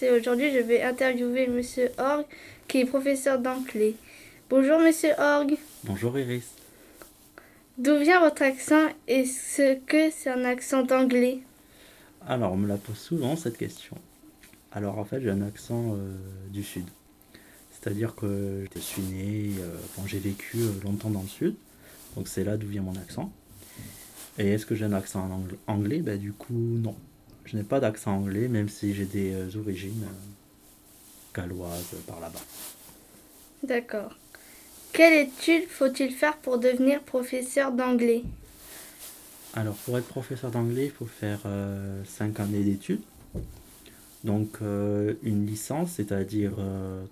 Et aujourd'hui je vais interviewer Monsieur Org qui est professeur d'anglais. Bonjour Monsieur Org. Bonjour Iris. D'où vient votre accent et ce que c'est un accent d'anglais? Alors on me la pose souvent cette question. Alors en fait j'ai un accent euh, du sud. C'est-à-dire que je suis né, euh, j'ai vécu euh, longtemps dans le sud. Donc c'est là d'où vient mon accent. Et est-ce que j'ai un accent en angl- anglais Ben du coup non. Je n'ai pas d'accent anglais même si j'ai des euh, origines euh, galloises euh, par là-bas. D'accord. Quelle étude faut-il faire pour devenir professeur d'anglais? Alors, pour être professeur d'anglais, il faut faire 5 années d'études. Donc, une licence, c'est-à-dire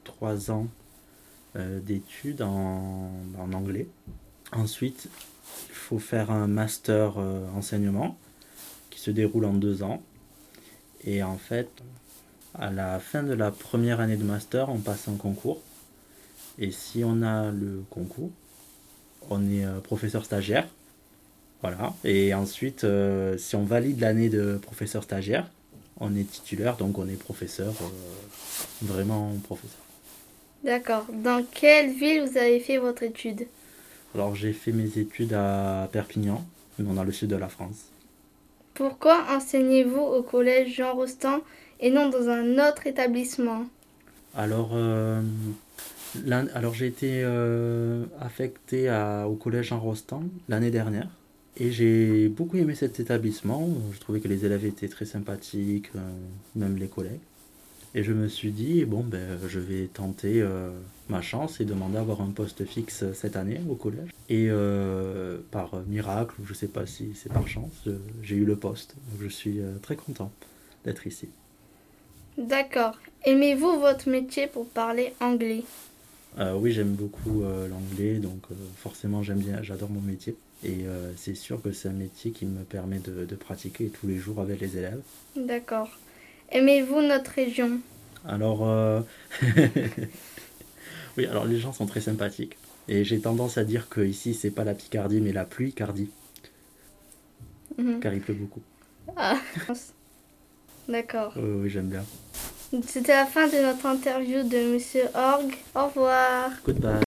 3 ans d'études en, en anglais. Ensuite, il faut faire un master euh, enseignement qui se déroule en 2 ans. Et en fait, à la fin de la première année de master, on passe un concours. Et si on a le concours, on est euh, professeur stagiaire. Voilà. Et ensuite, euh, si on valide l'année de professeur stagiaire, on est titulaire, donc on est professeur, euh, vraiment professeur. D'accord. Dans quelle ville vous avez fait votre étude? Alors j'ai fait mes études à Perpignan, dans le sud de la France. Pourquoi enseignez-vous au collège Jean Rostand et non dans un autre établissement? Alors, euh, alors j'ai été euh, affecté à- au collège Jean Rostand l'année dernière. Et j'ai beaucoup aimé cet établissement. Je trouvais que les élèves étaient très sympathiques, euh, même les collègues. Et je me suis dit, bon, ben, je vais tenter euh, ma chance et demander à avoir un poste fixe cette année au collège. Et euh, par miracle, ou je sais pas si c'est par chance, je- j'ai eu le poste. Donc je suis euh, très content d'être ici. D'accord. Aimez-vous votre métier pour parler anglais? Euh, oui, j'aime beaucoup euh, l'anglais, donc euh, forcément j'aime bien, j'adore mon métier. Et euh, c'est sûr que c'est un métier qui me permet de, de pratiquer tous les jours avec les élèves. D'accord. Aimez-vous notre région? Alors, euh, oui, alors les gens sont très sympathiques. Et j'ai tendance à dire que ici c'est pas la Picardie, mais la pluie Cardie, Mhm. car il pleut beaucoup. Ah. D'accord. Euh, oui, j'aime bien. C'était la fin de notre interview de Monsieur Org. Au revoir. Goodbye.